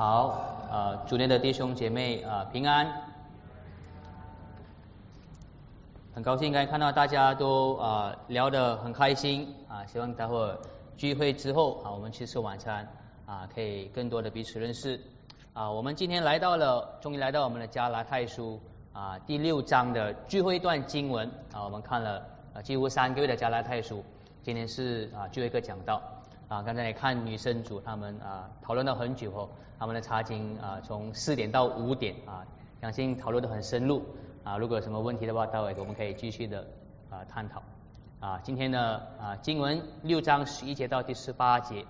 好，呃，主内的弟兄姐妹啊，平安。很高兴刚才看到大家都啊聊得很开心啊，希望待会儿聚会之后啊，我们去吃晚餐啊，可以更多的彼此认识啊。我们今天来到了，终于来到我们的加拉太书啊第六章的聚会段经文啊，我们看了啊几乎三个月的加拉太书，今天是啊最后一个讲到啊。刚才也看女生组他们啊讨论了很久后，他们的查经啊从四点到五点啊，相信讨论的很深入。啊，如果有什么问题的话，待会我们可以继续的啊探讨。啊，今天呢啊经文六章十一节到第十八节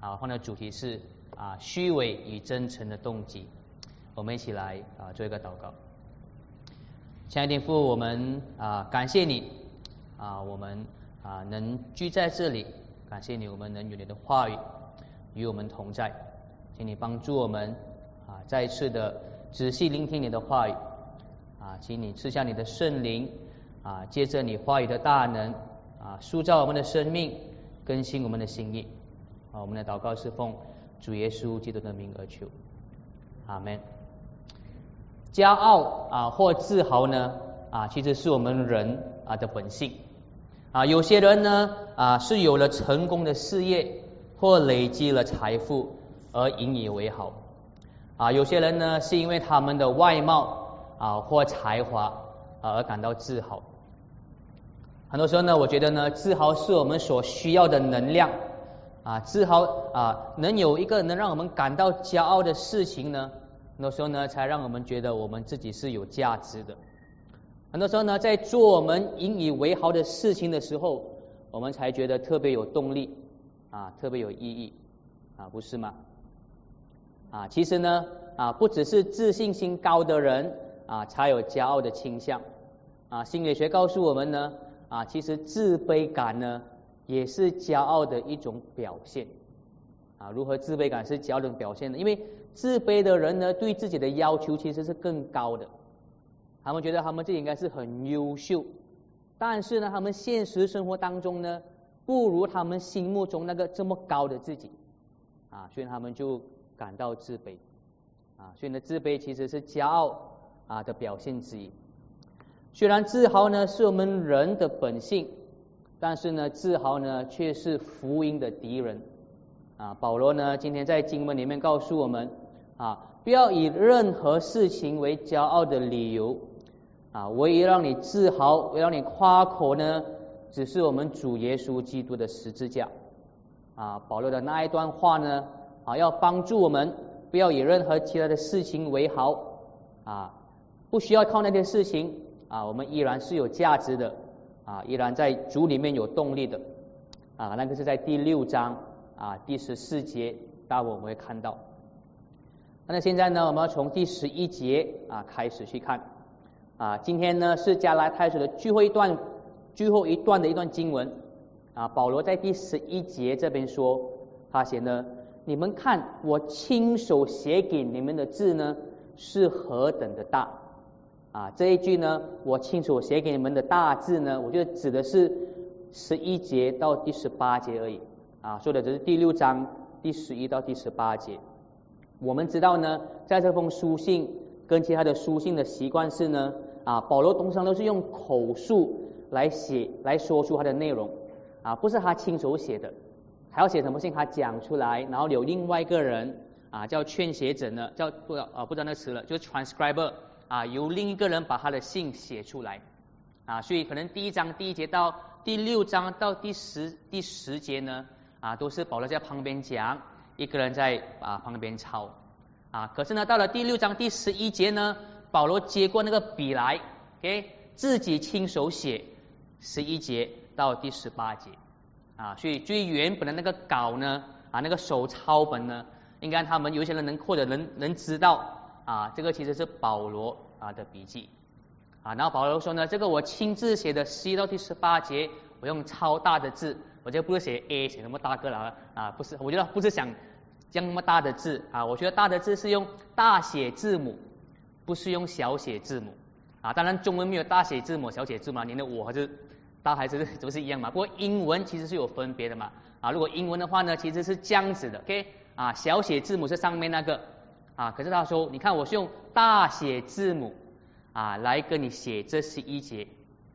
啊，放的主题是啊虚伪与真诚的动机。我们一起来啊做一个祷告。亲爱的父，我们啊感谢你啊，我们啊能聚在这里，感谢你，我们能与你的话语与我们同在，请你帮助我们啊再一次的仔细聆听你的话语。啊，请你赐下你的圣灵啊，借着你话语的大能啊，塑造我们的生命，更新我们的心意。啊，我们的祷告是奉主耶稣基督的名而求。阿门。骄傲啊或自豪呢啊，其实是我们人啊的本性。啊，有些人呢啊是有了成功的事业或累积了财富而引以为豪。啊，有些人呢是因为他们的外貌。啊，或才华啊而感到自豪。很多时候呢，我觉得呢，自豪是我们所需要的能量啊，自豪啊，能有一个能让我们感到骄傲的事情呢，很多时候呢，才让我们觉得我们自己是有价值的。很多时候呢，在做我们引以为豪的事情的时候，我们才觉得特别有动力啊，特别有意义啊，不是吗？啊，其实呢啊，不只是自信心高的人。啊，才有骄傲的倾向。啊，心理学告诉我们呢，啊，其实自卑感呢，也是骄傲的一种表现。啊，如何自卑感是骄傲的表现呢？因为自卑的人呢，对自己的要求其实是更高的。他们觉得他们自己应该是很优秀，但是呢，他们现实生活当中呢，不如他们心目中那个这么高的自己。啊，所以他们就感到自卑。啊，所以呢，自卑其实是骄傲。啊的表现之一。虽然自豪呢是我们人的本性，但是呢自豪呢却是福音的敌人。啊，保罗呢今天在经文里面告诉我们啊，不要以任何事情为骄傲的理由。啊，唯一让你自豪、唯让你夸口呢，只是我们主耶稣基督的十字架。啊，保罗的那一段话呢，啊，要帮助我们不要以任何其他的事情为豪。啊。不需要靠那些事情啊，我们依然是有价值的啊，依然在主里面有动力的啊。那个是在第六章啊第十四节，待会我们会看到。那现在呢，我们要从第十一节啊开始去看啊。今天呢是加拉太书的最后一段最后一段的一段经文啊。保罗在第十一节这边说，他写呢，你们看我亲手写给你们的字呢，是何等的大。啊，这一句呢，我清楚写给你们的大字呢，我就指的是十一节到第十八节而已。啊，说的只是第六章第十一到第十八节。我们知道呢，在这封书信跟其他的书信的习惯是呢，啊，保罗通常都是用口述来写来说出他的内容，啊，不是他亲手写的，还要写什么信，他讲出来，然后有另外一个人啊，叫劝写者呢，叫不啊不知道那词了，就是 transcriber。啊，由另一个人把他的信写出来，啊，所以可能第一章第一节到第六章到第十第十节呢，啊，都是保罗在旁边讲，一个人在啊旁边抄，啊，可是呢，到了第六章第十一节呢，保罗接过那个笔来，OK，自己亲手写十一节到第十八节，啊，所以最原本的那个稿呢，啊，那个手抄本呢，应该他们有些人能或者能能知道。啊，这个其实是保罗啊的笔记啊，然后保罗说呢，这个我亲自写的十一到第十八节，我用超大的字，我就不是写 A 写那么大个了啊，不是，我觉得不是想这么大的字啊，我觉得大的字是用大写字母，不是用小写字母。啊，当然中文没有大写字母、小写字母，你的我还是大还是都是一样嘛，不过英文其实是有分别的嘛。啊，如果英文的话呢，其实是这样子的，OK？啊，小写字母是上面那个。啊，可是他说，你看我是用大写字母啊来跟你写这十一节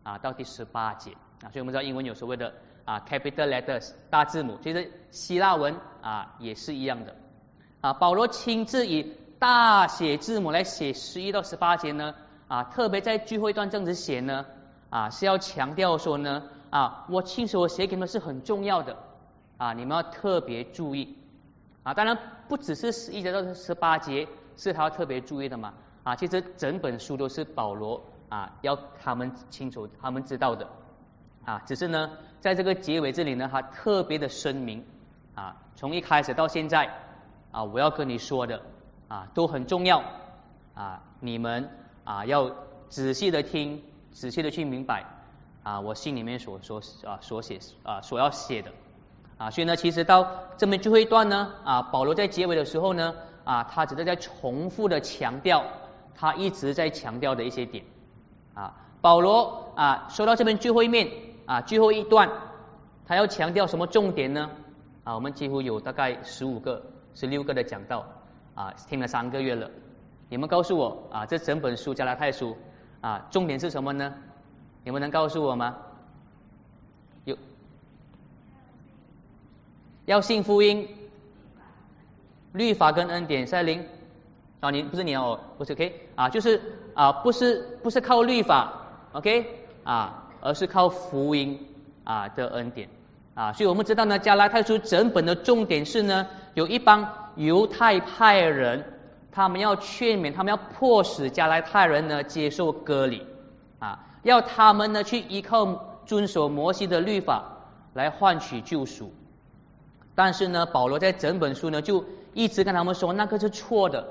啊到第十八节。啊，所以我们知道英文有所谓的啊 capital letters 大字母，其实希腊文啊也是一样的啊。保罗亲自以大写字母来写十一到十八节呢啊，特别在最后一段这样子写呢啊，是要强调说呢啊，我亲手写给你们是很重要的啊，你们要特别注意啊，当然。不只是十一节到十八节是他要特别注意的嘛啊，其实整本书都是保罗啊要他们清楚他们知道的啊，只是呢在这个结尾这里呢，他特别的声明啊，从一开始到现在啊，我要跟你说的啊都很重要啊，你们啊要仔细的听，仔细的去明白啊，我心里面所说啊所写啊所要写的。啊，所以呢，其实到这边最后一段呢，啊，保罗在结尾的时候呢，啊，他只是在重复的强调他一直在强调的一些点。啊，保罗啊，说到这边最后一面啊，最后一段，他要强调什么重点呢？啊，我们几乎有大概十五个、十六个的讲道，啊，听了三个月了。你们告诉我啊，这整本书加拉太书啊，重点是什么呢？你们能告诉我吗？有要信福音，律法跟恩典赛灵啊，你不是你哦，不是 OK 啊，就是啊，不是不是靠律法 OK 啊，而是靠福音啊的恩典啊，所以我们知道呢，加拉太书整本的重点是呢，有一帮犹太派人，他们要劝勉，他们要迫使加拉太人呢接受割礼啊，要他们呢去依靠遵守摩西的律法来换取救赎。但是呢，保罗在整本书呢，就一直跟他们说那个是错的。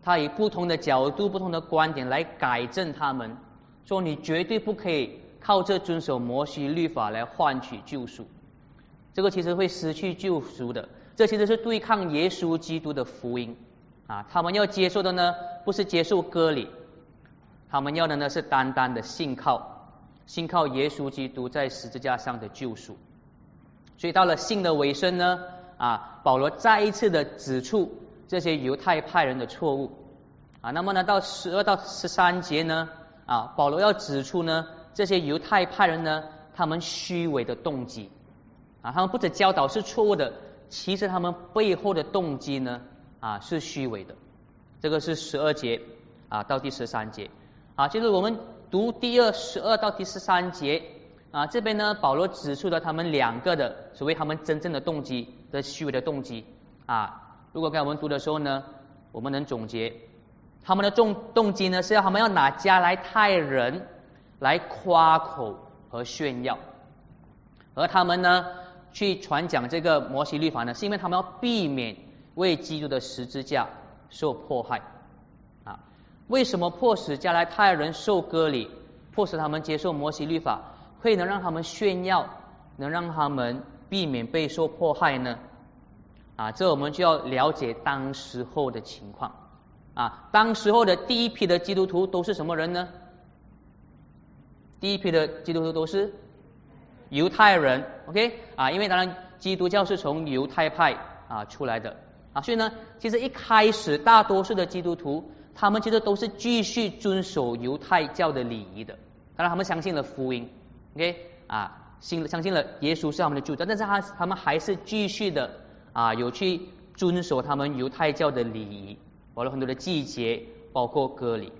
他以不同的角度、不同的观点来改正他们，说你绝对不可以靠这遵守摩西律法来换取救赎。这个其实会失去救赎的。这其实是对抗耶稣基督的福音啊！他们要接受的呢，不是接受割礼，他们要的呢是单单的信靠，信靠耶稣基督在十字架上的救赎。所以到了信的尾声呢，啊，保罗再一次的指出这些犹太派人的错误，啊，那么呢，到十二到十三节呢，啊，保罗要指出呢，这些犹太派人呢，他们虚伪的动机，啊，他们不止教导是错误的，其实他们背后的动机呢，啊，是虚伪的。这个是十二节啊到第十三节，啊，就是我们读第二十二到第十三节。啊，这边呢，保罗指出了他们两个的所谓他们真正的动机的虚伪的动机啊。如果刚才我们读的时候呢，我们能总结他们的动动机呢，是要他们要拿加来泰人来夸口和炫耀，而他们呢去传讲这个摩西律法呢，是因为他们要避免为基督的十字架受迫害啊。为什么迫使加来泰人受割礼，迫使他们接受摩西律法？会能让他们炫耀，能让他们避免被受迫害呢？啊，这我们就要了解当时候的情况啊。当时候的第一批的基督徒都是什么人呢？第一批的基督徒都是犹太人，OK 啊？因为当然基督教是从犹太派啊出来的啊，所以呢，其实一开始大多数的基督徒，他们其实都是继续遵守犹太教的礼仪的，当然他们相信了福音。OK 啊，信相信了耶稣是他们的主，但是他他们还是继续的啊，有去遵守他们犹太教的礼仪，包括很多的季节，包括割礼。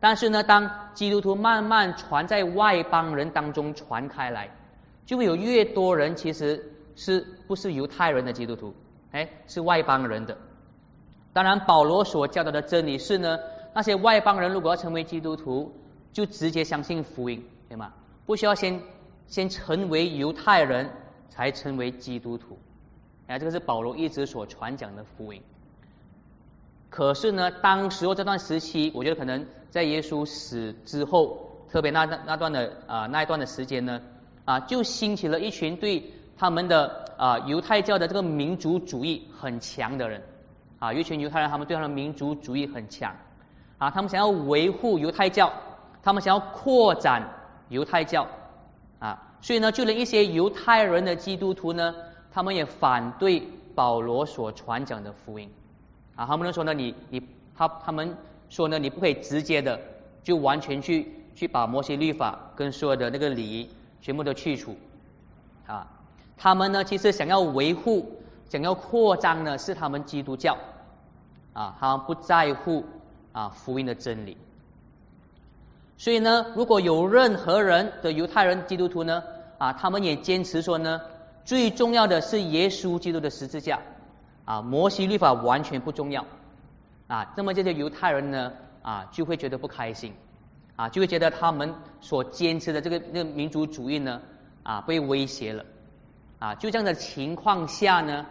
但是呢，当基督徒慢慢传在外邦人当中传开来，就会有越多人其实是不是犹太人的基督徒，哎，是外邦人的。当然，保罗所教导的真理是呢，那些外邦人如果要成为基督徒，就直接相信福音，对吗？不需要先先成为犹太人才成为基督徒，哎，这个是保罗一直所传讲的福音。可是呢，当时候这段时期，我觉得可能在耶稣死之后，特别那那段的啊那一段的时间呢，啊，就兴起了一群对他们的啊犹太教的这个民族主义很强的人，啊，一群犹太人他们对他的民族主义很强，啊，他们想要维护犹太教，他们想要扩展。犹太教。啊，所以呢，就连一些犹太人的基督徒呢，他们也反对保罗所传讲的福音。啊，他们说呢，你你他他们说呢，你不可以直接的就完全去去把摩西律法跟所有的那个礼仪全部都去除啊。他们呢，其实想要维护、想要扩张呢，是他们基督教啊，他们不在乎啊福音的真理。所以呢，如果有任何人的犹太人基督徒呢，啊，他们也坚持说呢，最重要的是耶稣基督的十字架。啊，摩西律法完全不重要啊，那么这些犹太人呢啊就会觉得不开心啊，就会觉得他们所坚持的这个那个民族主义呢啊被威胁了啊，就这样的情况下呢，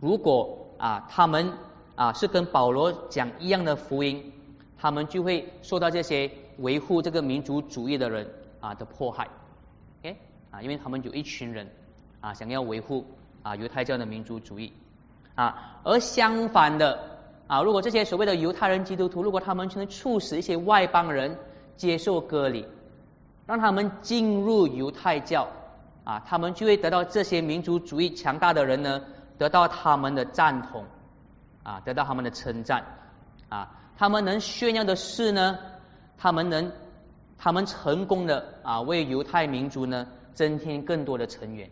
如果啊他们啊是跟保罗讲一样的福音，他们就会受到这些维护这个民族主义的人啊的迫害，OK 啊，因为他们有一群人啊想要维护啊犹太教的民族主义。啊，而相反的啊，如果这些所谓的犹太人基督徒，如果他们能促使一些外邦人接受割礼，让他们进入犹太教啊，他们就会得到这些民族主义强大的人呢，得到他们的赞同啊，得到他们的称赞啊，他们能炫耀的是呢，他们能他们成功的啊，为犹太民族呢增添更多的成员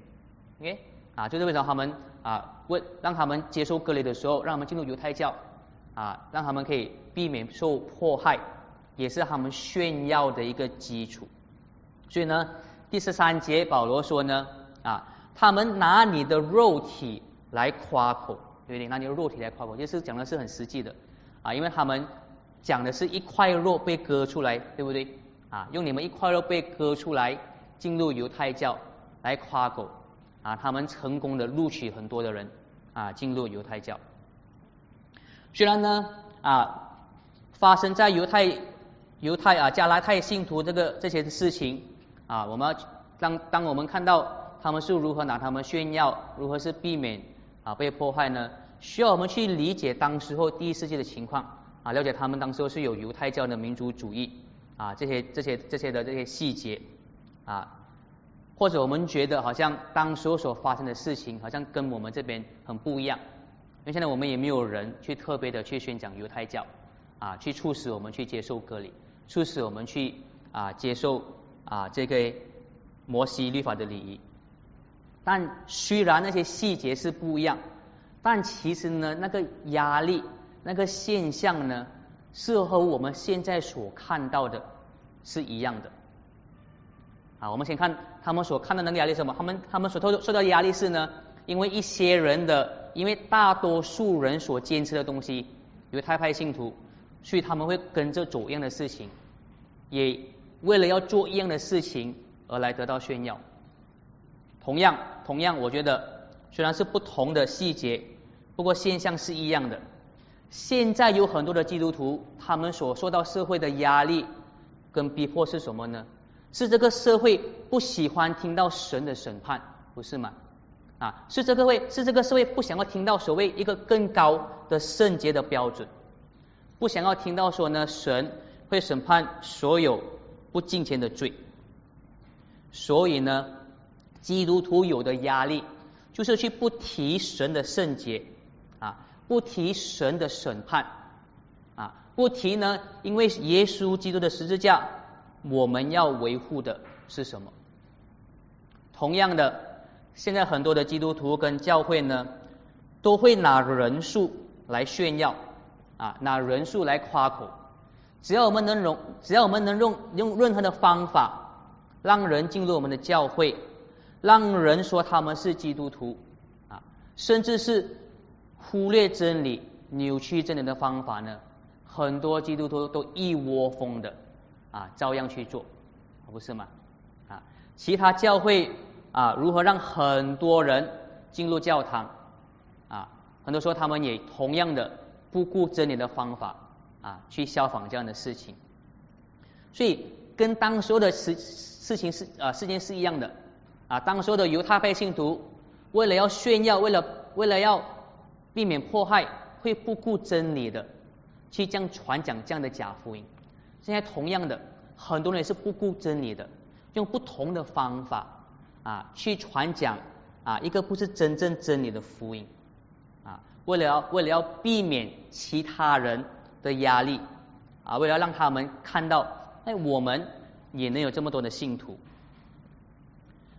，OK 啊，就是为什么他们。啊，为让他们接受割礼的时候，让他们进入犹太教，啊，让他们可以避免受迫害，也是他们炫耀的一个基础。所以呢，第十三节保罗说呢，啊，他们拿你的肉体来夸口，对不对？拿你的肉体来夸口，就是讲的是很实际的，啊，因为他们讲的是一块肉被割出来，对不对？啊，用你们一块肉被割出来进入犹太教来夸口。啊，他们成功的录取很多的人啊进入犹太教。虽然呢啊发生在犹太犹太啊加拉太信徒这个这些事情啊，我们当当我们看到他们是如何拿他们炫耀，如何是避免啊被迫害呢？需要我们去理解当时候第一世纪的情况啊，了解他们当时候是有犹太教的民族主义啊这些这些这些的这些细节啊。或者我们觉得好像当时候所发生的事情好像跟我们这边很不一样，因为现在我们也没有人去特别的去宣讲犹太教啊，去促使我们去接受割礼，促使我们去啊接受啊这个摩西律法的礼仪。但虽然那些细节是不一样，但其实呢那个压力那个现象呢是和我们现在所看到的是一样的。啊，我们先看他们所看到那个压力是什么？他们他们所受受到压力是呢？因为一些人的，因为大多数人所坚持的东西，犹太派信徒，所以他们会跟着做一样的事情，也为了要做一样的事情而来得到炫耀。同样，同样，我觉得虽然是不同的细节，不过现象是一样的。现在有很多的基督徒，他们所受到社会的压力跟逼迫是什么呢？是这个社会不喜欢听到神的审判，不是吗？啊，是这个会是这个社会不想要听到所谓一个更高的圣洁的标准，不想要听到说呢，神会审判所有不敬虔的罪。所以呢，基督徒有的压力就是去不提神的圣洁啊，不提神的审判啊，不提呢，因为耶稣基督的十字架。我们要维护的是什么？同样的，现在很多的基督徒跟教会呢，都会拿人数来炫耀啊，拿人数来夸口。只要我们能容，只要我们能用用任何的方法，让人进入我们的教会，让人说他们是基督徒啊，甚至是忽略真理、扭曲真理的方法呢，很多基督徒都一窝蜂的。啊，照样去做，不是吗？啊，其他教会啊，如何让很多人进入教堂？啊，很多时候他们也同样的不顾真理的方法啊，去效仿这样的事情。所以跟当时的事事情是啊，事件是一样的啊。当时的犹太派信徒为了要炫耀，为了为了要避免迫害，会不顾真理的去这样传讲这样的假福音。现在同样的，很多人也是不顾真理的，用不同的方法啊去传讲啊一个不是真正真理的福音啊，为了要为了要避免其他人的压力啊，为了让他们看到，哎，我们也能有这么多的信徒。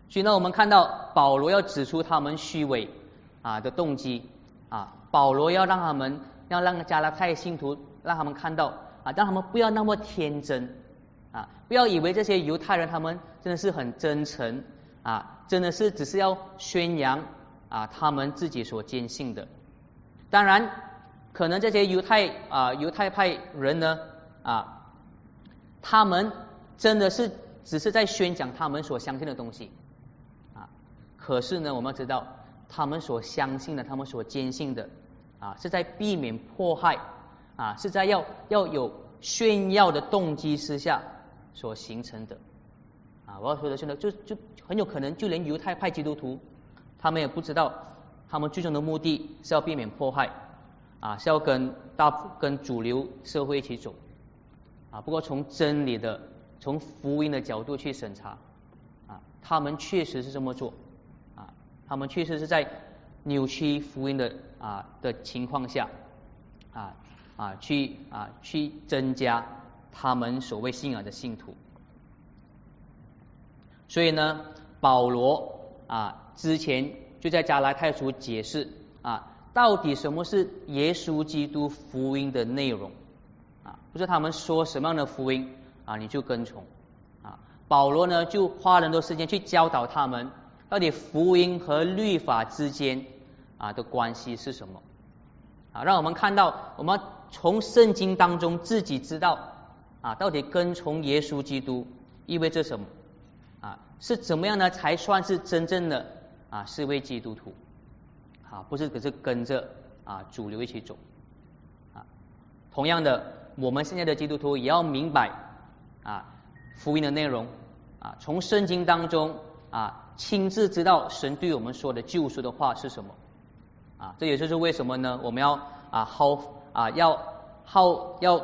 所以呢，我们看到保罗要指出他们虚伪啊的动机啊，保罗要让他们要让加拉太信徒让他们看到啊，让他们不要那么天真啊，不要以为这些犹太人他们真的是很真诚啊，真的是只是要宣扬啊他们自己所坚信的。当然，可能这些犹太啊犹太派人呢啊，他们真的是只是在宣讲他们所相信的东西啊。可是呢，我们要知道，他们所相信的，他们所坚信的，啊，是在避免迫害，啊，是在要要有炫耀的动机之下所形成的，啊，我要说的是呢，就就很有可能，就连犹太派基督徒，他们也不知道，他们最终的目的是要避免迫害，啊，是要跟大跟主流社会一起走，啊，不过从真理的、从福音的角度去审查，啊，他们确实是这么做。啊他们确实是在扭曲福音的啊的情况下啊啊去啊去增加他们所谓信仰的信徒，所以呢，保罗啊之前就在加拉太书解释啊到底什么是耶稣基督福音的内容啊，不是他们说什么样的福音啊你就跟从啊，保罗呢就花很多时间去教导他们。到底福音和律法之间啊的关系是什么？啊，让我们看到，我们从圣经当中自己知道啊，到底跟从耶稣基督意味着什么？是怎么样呢？才算是真正的啊是位基督徒？啊，不是只是跟着啊主流一起走？啊，同样的，我们现在的基督徒也要明白啊福音的内容啊，从圣经当中啊。亲自知道神对我们说的救赎的话是什么啊？这也就是为什么呢？我们要啊耗啊要耗要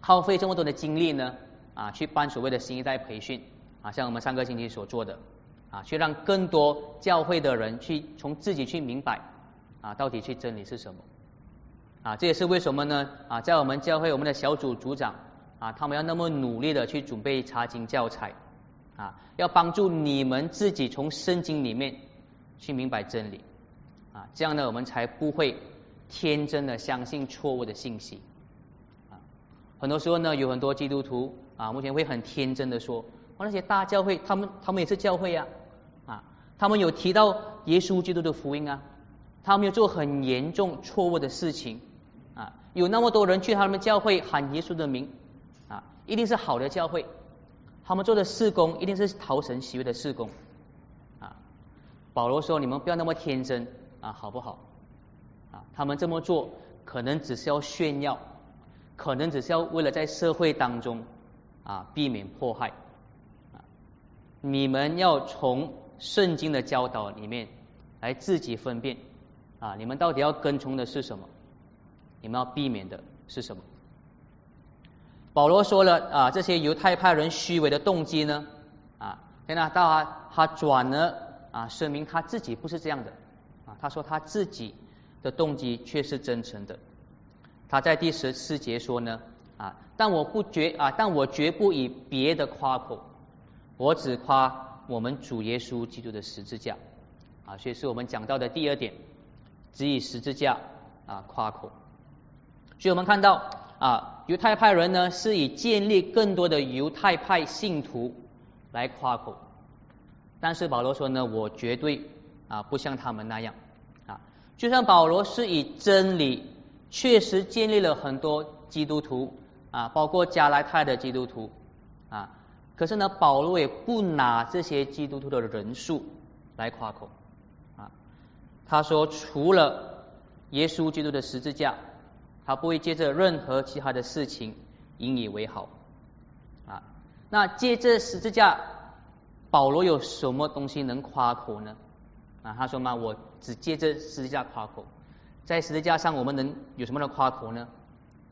耗费这么多的精力呢啊去办所谓的新一代培训啊，像我们上个星期所做的啊，去让更多教会的人去从自己去明白啊到底去真理是什么啊？这也是为什么呢啊？在我们教会我们的小组组长啊，他们要那么努力的去准备查经教材。啊，要帮助你们自己从圣经里面去明白真理啊，这样呢，我们才不会天真的相信错误的信息啊。很多时候呢，有很多基督徒啊，目前会很天真的说，那些大教会，他们他们也是教会呀啊，他们有提到耶稣基督的福音啊，他们有做很严重错误的事情啊，有那么多人去他们教会喊耶稣的名啊，一定是好的教会。他们做的事工一定是讨神喜悦的事工啊！保罗说：“你们不要那么天真啊，好不好？啊，他们这么做可能只是要炫耀，可能只是要为了在社会当中啊避免迫害！你们要从圣经的教导里面来自己分辨啊，你们到底要跟从的是什么？你们要避免的是什么？”保罗说了啊，这些犹太派人虚伪的动机呢啊，现在到他他转了啊，声明他自己不是这样的啊，他说他自己的动机却是真诚的。他在第十四节说呢啊，但我不绝啊，但我绝不以别的夸口，我只夸我们主耶稣基督的十字架啊，所以是我们讲到的第二点，只以十字架啊夸口。所以我们看到。啊，犹太派人呢是以建立更多的犹太派信徒来夸口，但是保罗说呢，我绝对啊不像他们那样啊，就像保罗是以真理确实建立了很多基督徒啊，包括加来泰的基督徒啊，可是呢，保罗也不拿这些基督徒的人数来夸口啊，他说除了耶稣基督的十字架。他不会借着任何其他的事情引以为豪啊。那借这十字架，保罗有什么东西能夸口呢？啊，他说嘛，我只借这十字架夸口，在十字架上我们能有什么的夸口呢？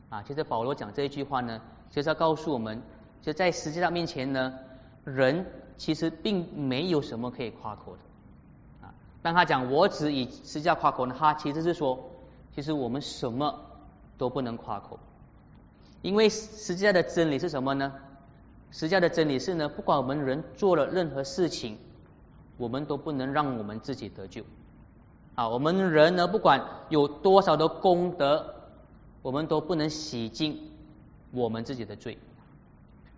啊，其实保罗讲这一句话呢，就是要告诉我们，就在十字架面前呢，人其实并没有什么可以夸口的啊。当他讲我只以十字架夸口呢，他其实是说。其实我们什么都不能夸口，因为十字架的真理是什么呢？十字架的真理是呢，不管我们人做了任何事情，我们都不能让我们自己得救。啊，我们人呢，不管有多少的功德，我们都不能洗净我们自己的罪。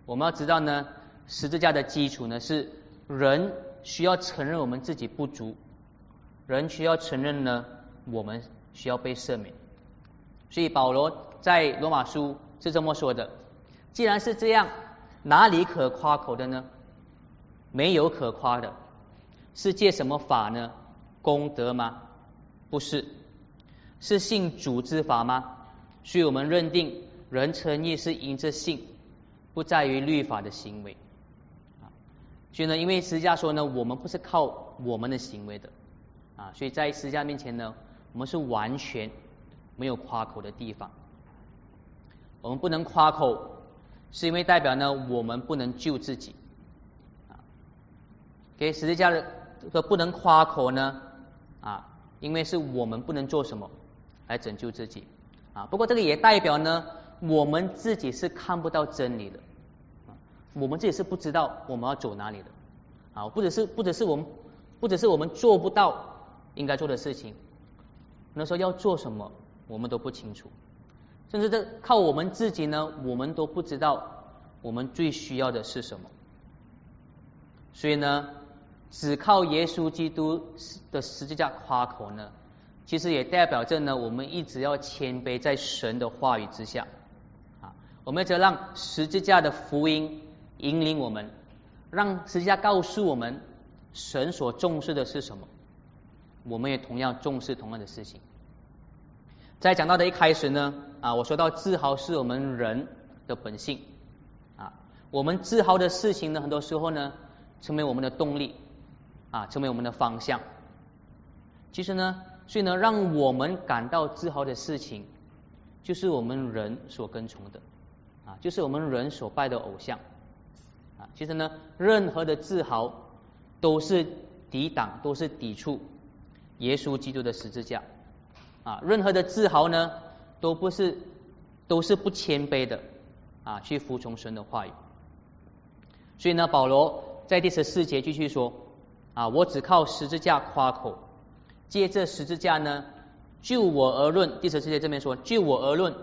我们要知道呢，十字架的基础呢是人需要承认我们自己不足，人需要承认呢我们需要被赦免。所以保罗在罗马书是这么说的：既然是这样，哪里可夸口的呢？没有可夸的，是借什么法呢？功德吗？不是，是信主之法吗？所以我们认定人称义是因着信，不在于律法的行为。啊，所以呢，因为十字架说呢，我们不是靠我们的行为的啊，所以在十字架面前呢，我们是完全没有夸口的地方。我们不能夸口，是因为代表呢，我们不能救自己。啊，给十字架的这个不能夸口呢，啊。因为是我们不能做什么来拯救自己啊，不过这个也代表呢，我们自己是看不到真理的，我们自己是不知道我们要走哪里的。啊，不只是不只是我们，不只是我们做不到应该做的事情，那时候要做什么我们都不清楚，甚至这靠我们自己呢，我们都不知道我们最需要的是什么，所以呢。只靠耶稣基督的十字架夸口呢，其实也代表着呢，我们一直要谦卑在神的话语之下，我们要让十字架的福音引领我们，让十字架告诉我们神所重视的是什么，我们也同样重视同样的事情。在讲到的一开始呢，啊，我说到自豪是我们人的本性啊，我们自豪的事情呢，很多时候呢，成为我们的动力。啊，成为我们的方向。其实呢，所以呢，让我们感到自豪的事情，就是我们人所跟从的，啊，就是我们人所拜的偶像。啊，其实呢，任何的自豪都是抵挡，都是抵触耶稣基督的十字架。啊，任何的自豪呢，都不是，都是不谦卑的，啊，去服从神的话语。所以呢，保罗在第十四节继续说。啊！我只靠十字架夸口，借这十字架呢，就我而论，第十四节这边说，就我而论，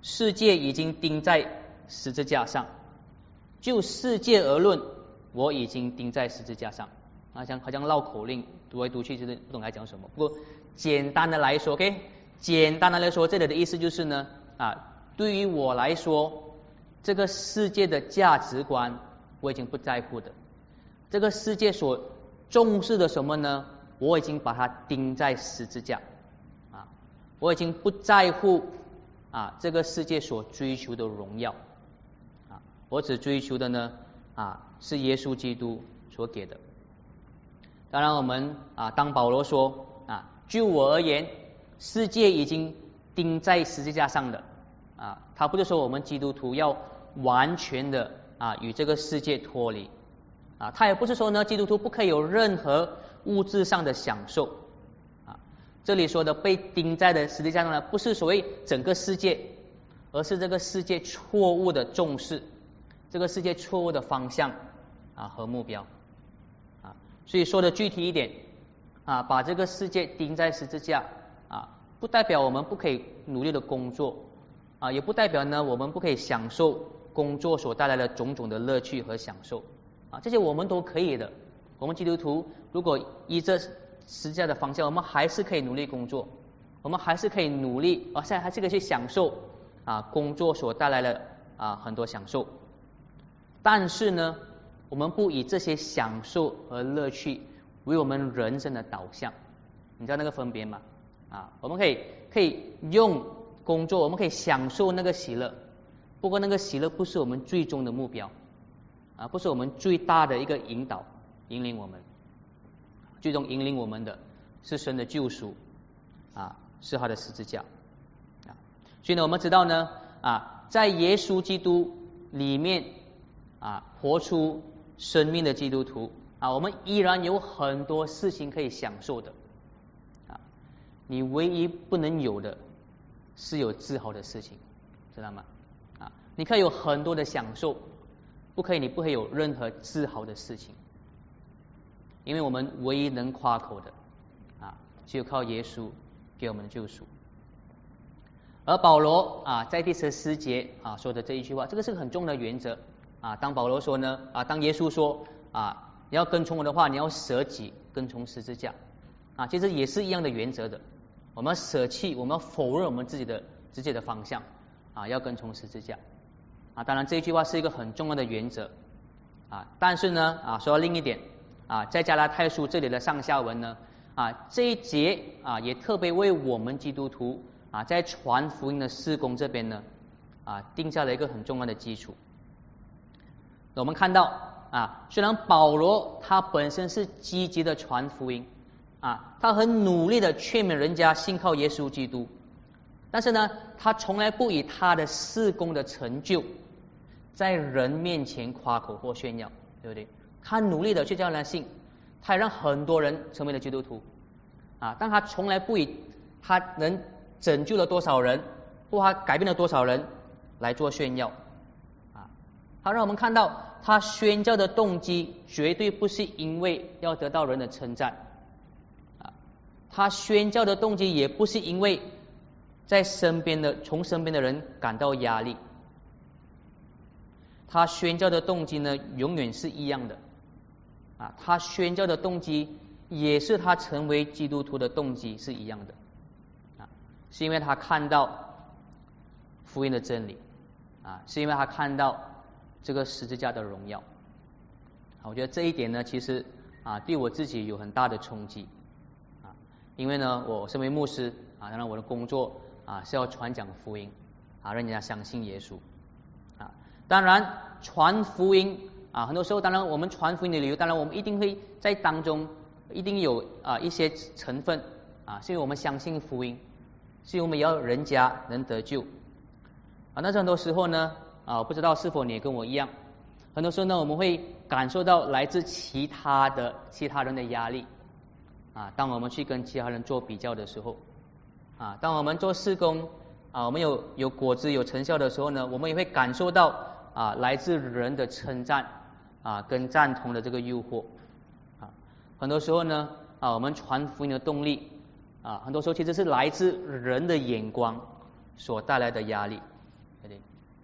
世界已经钉在十字架上；就世界而论，我已经钉在十字架上。好像好像绕口令，读来读去就是不懂该讲什么。不过简单的来说，OK，简单的来说，这里的意思就是呢，啊，对于我来说，这个世界的价值观我已经不在乎的，这个世界所。重视的什么呢？我已经把它钉在十字架啊！我已经不在乎啊这个世界所追求的荣耀！我只追求的呢啊是耶稣基督所给的。当然，我们啊当保罗说啊，就我而言，世界已经钉在十字架上了啊，他不是说我们基督徒要完全的啊与这个世界脱离。啊，他也不是说呢，基督徒不可以有任何物质上的享受啊。这里说的被钉在的十字架上呢，不是所谓整个世界，而是这个世界错误的重视，这个世界错误的方向啊和目标啊。所以说的具体一点啊，把这个世界钉在十字架啊，不代表我们不可以努力的工作啊，也不代表呢我们不可以享受工作所带来的种种的乐趣和享受。啊，这些我们都可以的。我们基督徒如果依这十字架的方向，我们还是可以努力工作，我们还是可以努力啊，且还是可以去享受啊工作所带来的啊很多享受。但是呢，我们不以这些享受和乐趣为我们人生的导向。你知道那个分别吗？啊，我们可以可以用工作，我们可以享受那个喜乐，不过那个喜乐不是我们最终的目标。啊，不是我们最大的一个引导，引领我们，最终引领我们的是神的救赎啊，是他的十字架啊。所以呢，我们知道呢啊，在耶稣基督里面啊，活出生命的基督徒啊，我们依然有很多事情可以享受的啊。你唯一不能有的是有自豪的事情，知道吗？啊，你可以有很多的享受，不可以，你不会有任何自豪的事情，因为我们唯一能夸口的啊，只有靠耶稣给我们的救赎。而保罗啊，在第十四节啊说的这一句话，这个是个很重要的原则啊。当保罗说呢啊，当耶稣说啊，你要跟从我的话，你要舍己跟从十字架啊，其实也是一样的原则的。我们要舍弃，我们要否认我们自己的自己的方向啊，要跟从十字架啊。当然这一句话是一个很重要的原则啊。但是呢啊，说到另一点啊，在加拉太书这里的上下文呢啊，这一节啊也特别为我们基督徒。啊，在传福音的施工这边呢，啊，定下了一个很重要的基础。我们看到啊，虽然保罗他本身是积极的传福音，啊，他很努力的劝勉人家信靠耶稣基督，但是呢，他从来不以他的事工的成就在人面前夸口或炫耀，对不对？他努力的去叫人信，他也让很多人成为了基督徒，啊，但他从来不以他能。拯救了多少人，或他改变了多少人来做炫耀？他让我们看到，他宣教的动机绝对不是因为要得到人的称赞。啊，他宣教的动机也不是因为在身边的从身边的人感到压力，他宣教的动机呢，永远是一样的。啊，他宣教的动机也是他成为基督徒的动机是一样的。啊是因为他看到福音的真理。啊，是因为他看到这个十字架的荣耀。我觉得这一点呢，其实啊，对我自己有很大的冲击啊，因为呢，我身为牧师啊，当然我的工作啊是要传讲福音啊，让人家相信耶稣啊。当然传福音啊，很多时候，当然我们传福音的理由，当然我们一定会在当中一定有啊一些成分啊，是因为我们相信福音。是因为我们要人家能得救啊！那很多时候呢啊，不知道是否你也跟我一样，很多时候呢，我们会感受到来自其他的其他人的压力啊。当我们去跟其他人做比较的时候啊，当我们做施工啊，我们有有果子有成效的时候呢，我们也会感受到啊，来自人的称赞啊，跟赞同的这个诱惑啊。很多时候呢啊，我们传福音的动力。啊，很多时候其实是来自人的眼光所带来的压力，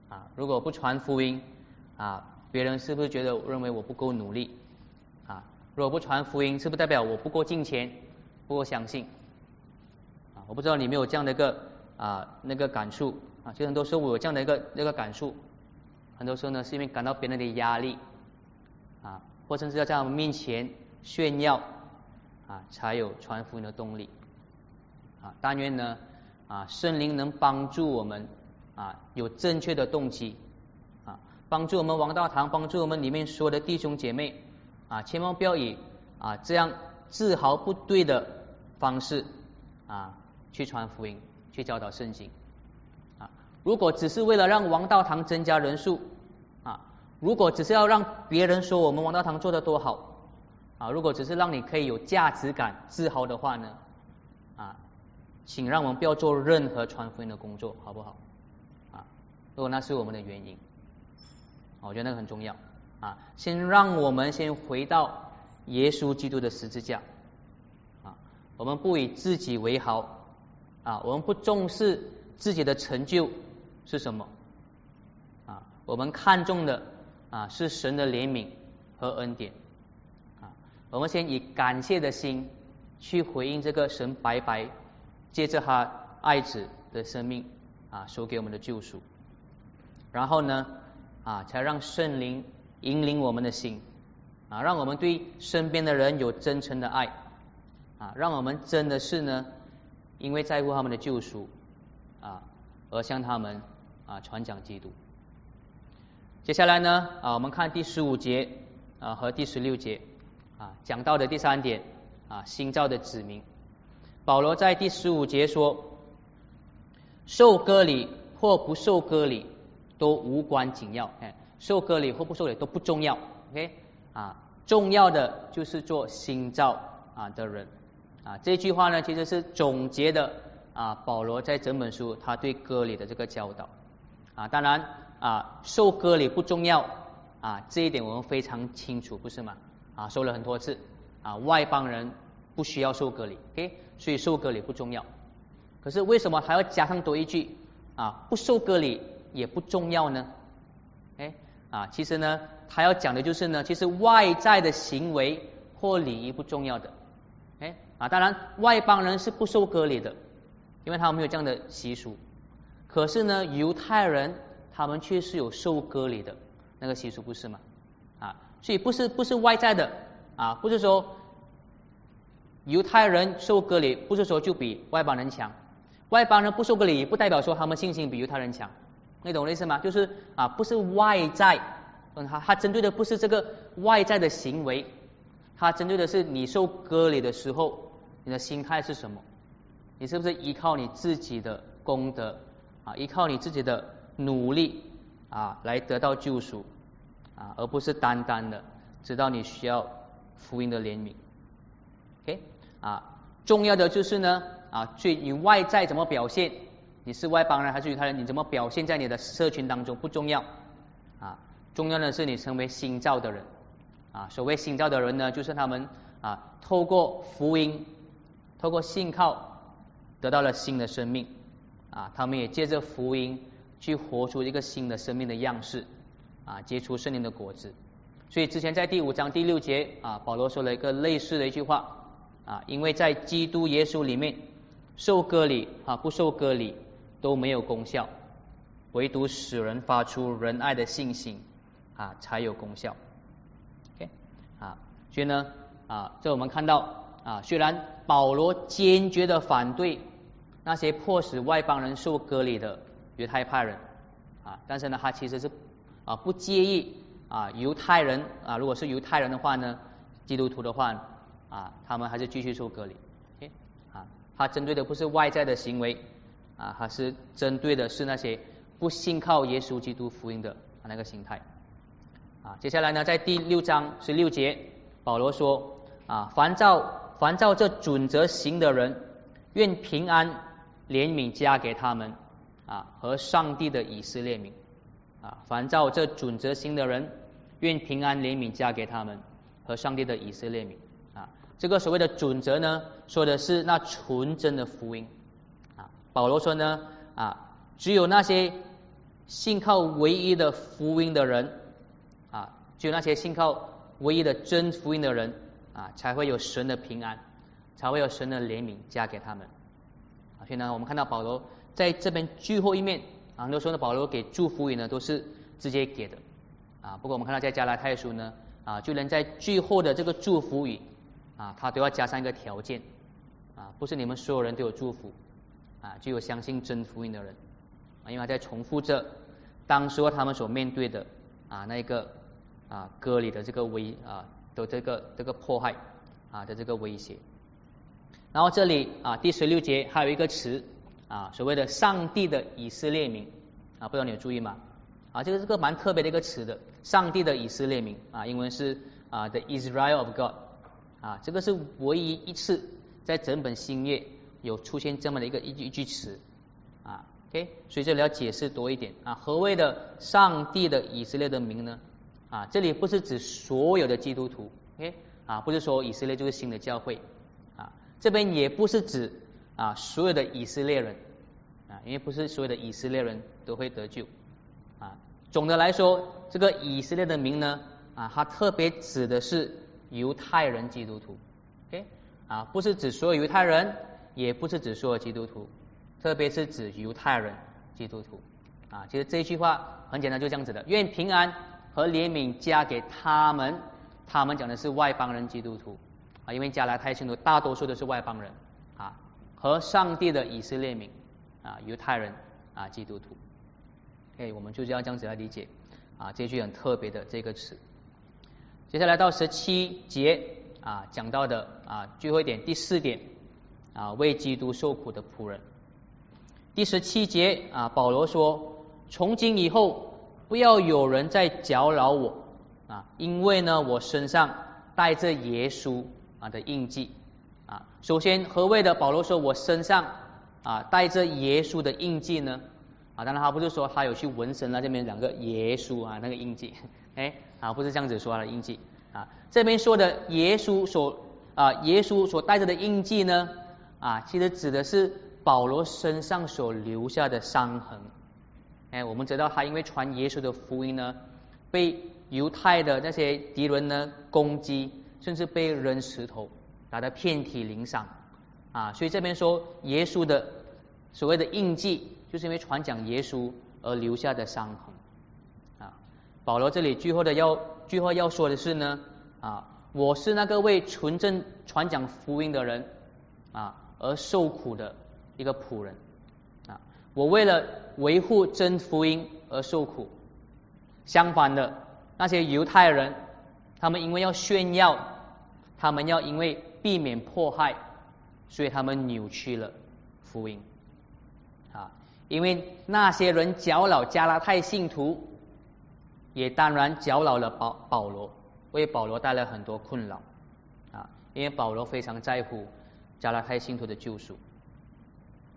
啊，如果不传福音，啊，别人是不是觉得认为我不够努力？啊，如果不传福音，是不是代表我不够敬虔、不够相信？啊，我不知道你没有这样的一个啊那个感触啊，就很多时候我有这样的一个那个感触，很多时候呢是因为感到别人的压力，啊，或甚至要在我们面前炫耀，啊，才有传福音的动力。啊，但愿呢，啊，圣灵能帮助我们啊，有正确的动机啊，帮助我们王道堂，帮助我们里面所有的弟兄姐妹啊，千万不要以啊这样自豪不对的方式啊去传福音，去教导圣经啊。如果只是为了让王道堂增加人数啊，如果只是要让别人说我们王道堂做的多好啊，如果只是让你可以有价值感、自豪的话呢，啊。请让我们不要做任何传福音的工作，好不好？如果那是我们的原因，我觉得那个很重要啊。先让我们先回到耶稣基督的十字架啊，我们不以自己为豪啊，我们不重视自己的成就是什么啊，我们看重的啊是神的怜悯和恩典啊，我们先以感谢的心去回应这个神白白。借着他爱子的生命啊，所给我们的救赎，然后呢啊，才让圣灵引领我们的心啊，让我们对身边的人有真诚的爱啊，让我们真的是呢，因为在乎他们的救赎啊，而向他们啊传讲基督。接下来呢啊，我们看第十五节啊和第十六节啊讲到的第三点啊，新造的子民。保罗在第十五节说：“受割礼或不受割礼都无关紧要，哎，受割礼或不受礼都不重要，OK 啊，重要的就是做新造啊的人啊。这句话呢，其实是总结的啊保罗在整本书他对割礼的这个教导啊，当然啊受割礼不重要啊，这一点我们非常清楚，不是吗？啊，说了很多次啊，外邦人不需要受割礼，OK，所以受割礼不重要。可是为什么还要加上多一句啊？不受割礼也不重要呢？哎啊，其实呢，他要讲的就是呢，其实外在的行为或礼仪不重要的。哎啊，当然外邦人是不受割礼的，因为他们没有这样的习俗。可是呢，犹太人他们却是有受割礼的那个习俗，不是吗？啊。所以不是不是外在的啊，不是说犹太人受割礼，不是说就比外邦人强。外邦人不受割礼，不代表说他们信心比犹太人强。你懂我的意思吗？就是啊，不是外在，嗯，他他针对的不是这个外在的行为，他针对的是你受割礼的时候，你的心态是什么？你是不是依靠你自己的功德啊，依靠你自己的努力啊，来得到救赎？啊，而不是单单的知道你需要福音的怜悯，OK 啊，重要的就是呢啊，最你外在怎么表现，你是外邦人还是犹太人，你怎么表现在你的社群当中不重要啊，重要的是你成为新造的人啊，所谓新造的人呢，就是他们啊透过福音，透过信靠得到了新的生命啊，他们也借着福音去活出一个新的生命的样式。啊，结出圣灵的果子。所以之前在第五章第六节啊，保罗说了一个类似的一句话啊，因为在基督耶稣里面受割礼啊，不受割礼都没有功效，唯独使人发出仁爱的信心啊才有功效。OK 啊，所以呢啊，这我们看到啊，虽然保罗坚决的反对那些迫使外邦人受割礼的犹太派人啊，但是呢，他其实是。啊，不介意啊，犹太人啊，如果是犹太人的话呢，基督徒的话啊，他们还是继续受隔离。啊，他针对的不是外在的行为啊，还是针对的是那些不信靠耶稣基督福音的那个心态。啊，接下来呢，在第六章十六节，保罗说啊，凡照凡照这准则行的人，愿平安怜悯加给他们啊，和上帝的以色列民。啊，凡照这准则行的人，愿平安怜悯加给他们和上帝的以色列民。啊，这个所谓的准则呢，说的是那纯真的福音。保罗说呢，啊，只有那些信靠唯一的福音的人，啊，只有那些信靠唯一的真福音的人，啊，才会有神的平安，才会有神的怜悯加给他们。所以呢，我们看到保罗在这边最后一面。啊，很多时候呢，保罗给祝福语呢都是直接给的啊。不过我们看到在加拉太书呢啊，就连在最后的这个祝福语啊，他都要加上一个条件啊，不是你们所有人都有祝福啊，具有相信真福音的人啊，因为他在重复着当时他们所面对的啊那个啊割礼的这个威啊的这个这个迫害啊的这个威胁。然后这里啊第十六节还有一个词。啊，所谓的上帝的以色列民啊，不知道你有注意吗？啊，这个是个蛮特别的一个词的，上帝的以色列民啊，英文是啊 The Israel of God 啊，这个是唯一一次在整本新约有出现这么的一个一句一句词啊，OK，所以这里要解释多一点啊，何谓的上帝的以色列的名呢？啊，这里不是指所有的基督徒，OK，啊，不是说以色列就是新的教会啊，这边也不是指。啊，所有的以色列人啊，因为不是所有的以色列人都会得救啊。总的来说，这个以色列的名呢啊，它特别指的是犹太人基督徒，OK 啊，不是指所有犹太人，也不是指所有基督徒，特别是指犹太人基督徒啊。其实这一句话很简单，就这样子的，愿平安和怜悯加给他们。他们讲的是外邦人基督徒啊，因为加拉太信徒大多数都是外邦人啊。和上帝的以色列民啊，犹太人啊，基督徒，哎，我们就是要这样子来理解啊，这句很特别的这个词。接下来到十七节啊，讲到的啊，最后一点第四点啊，为基督受苦的仆人。第十七节啊，保罗说：从今以后，不要有人再搅扰我啊，因为呢，我身上带着耶稣啊的印记。啊，首先何谓的保罗说我身上啊带着耶稣的印记呢？啊，当然他不是说他有去纹身了，这边两个耶稣啊那个印记，哎啊不是这样子说他的印记啊，这边说的耶稣所啊耶稣所带着的印记呢啊，其实指的是保罗身上所留下的伤痕。哎，我们知道他因为传耶稣的福音呢，被犹太的那些敌人呢攻击，甚至被扔石头，打得遍体鳞伤啊，所以这边说耶稣的所谓的印记。就是因为传讲耶稣而留下的伤痕啊。保罗这里最后的要最后要说的是呢啊，我是那个为纯正传讲福音的人啊而受苦的一个仆人啊。我为了维护真福音而受苦。相反的，那些犹太人，他们因为要炫耀，他们要因为避免迫害，所以他们扭曲了福音啊。因为那些人搅扰加拉太信徒，也当然搅扰了保保罗，为保罗带来很多困扰啊。因为保罗非常在乎加拉太信徒的救赎，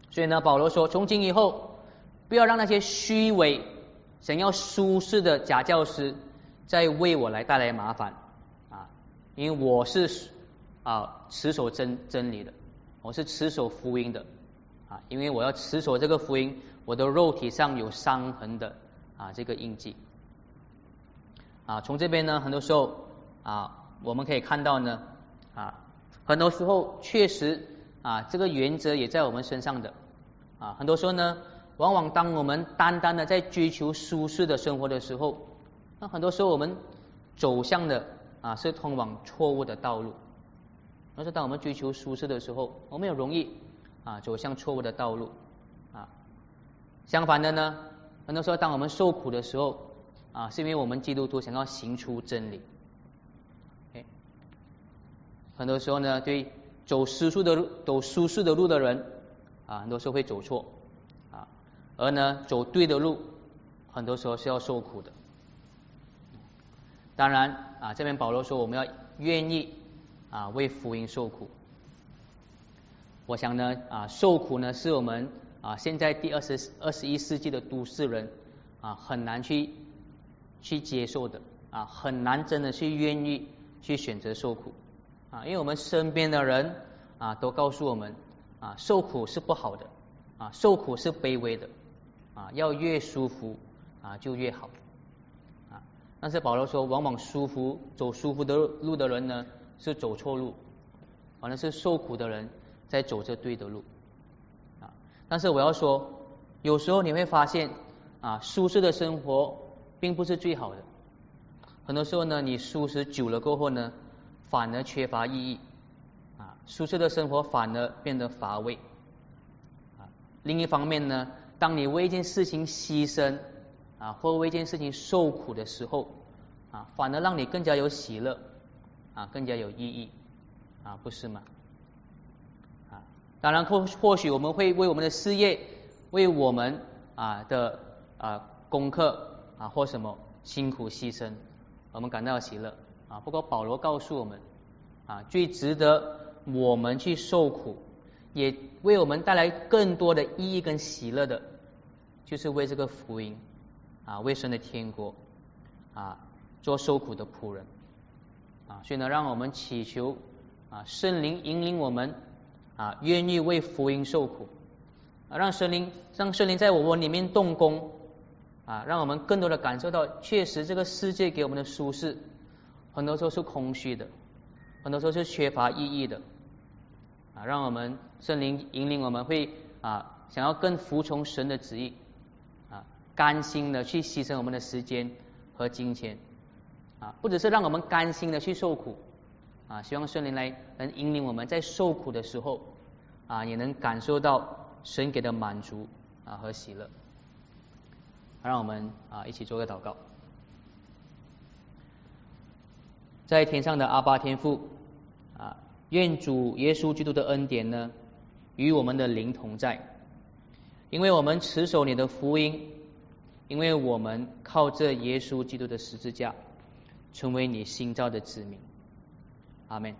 所以呢，保罗说：从今以后，不要让那些虚伪、想要舒适的假教师再为我来带来麻烦啊。因为我是啊持守真真理的，我是持守福音的。啊，因为我要持守这个福音，我的肉体上有伤痕的啊这个印记。啊，从这边呢，很多时候啊，我们可以看到呢，很多时候确实啊，这个原则也在我们身上的。啊，很多时候呢，往往当我们单单的在追求舒适的生活的时候，那很多时候我们走向的啊是通往错误的道路。而是当我们追求舒适的时候，我们也容易。啊，走向错误的道路啊。相反的呢，很多时候当我们受苦的时候啊，是因为我们基督徒想要行出真理。很多时候呢，对走舒适的路、走舒适的路的人啊，很多时候会走错啊。而呢，走对的路，很多时候是要受苦的。当然啊，这边保罗说，我们要愿意啊，为福音受苦。我想呢，啊，受苦呢是我们啊现在第二十二十一世纪的都市人啊很难去去接受的啊，很难真的去愿意去选择受苦啊，因为我们身边的人啊都告诉我们啊，受苦是不好的啊，受苦是卑微的啊，要越舒服啊就越好啊。但是保罗说，往往舒服走舒服的路的人呢是走错路，反正是受苦的人。在走着对的路啊，但是我要说，有时候你会发现啊，舒适的生活并不是最好的。很多时候呢，你舒适久了过后呢，反而缺乏意义啊，舒适的生活反而变得乏味啊。另一方面呢，当你为一件事情牺牲啊，或为一件事情受苦的时候啊，反而让你更加有喜乐啊，更加有意义啊，不是吗？啊当然，或或许我们会为我们的事业，为我们啊的啊功课啊或什么辛苦牺牲，我们感到喜乐啊。不过保罗告诉我们啊，最值得我们去受苦，也为我们带来更多的意义跟喜乐的，就是为这个福音啊，为神的天国啊做受苦的仆人啊。所以呢，让我们祈求啊圣灵引领我们。啊，愿意为福音受苦，啊，让神灵让神灵在我们里面动工，啊，让我们更多的感受到，确实这个世界给我们的舒适，很多时候是空虚的，很多时候是缺乏意义的，啊，让我们圣灵引领我们会啊，想要更服从神的旨意，啊，甘心的去牺牲我们的时间和金钱，啊，不只是让我们甘心的去受苦。啊，希望圣灵来能引领我们在受苦的时候啊，也能感受到神给的满足啊和喜乐。让我们啊一起做个祷告，在天上的阿巴天父啊，愿主耶稣基督的恩典呢与我们的灵同在，因为我们持守你的福音，因为我们靠这耶稣基督的十字架成为你新造的子民。阿门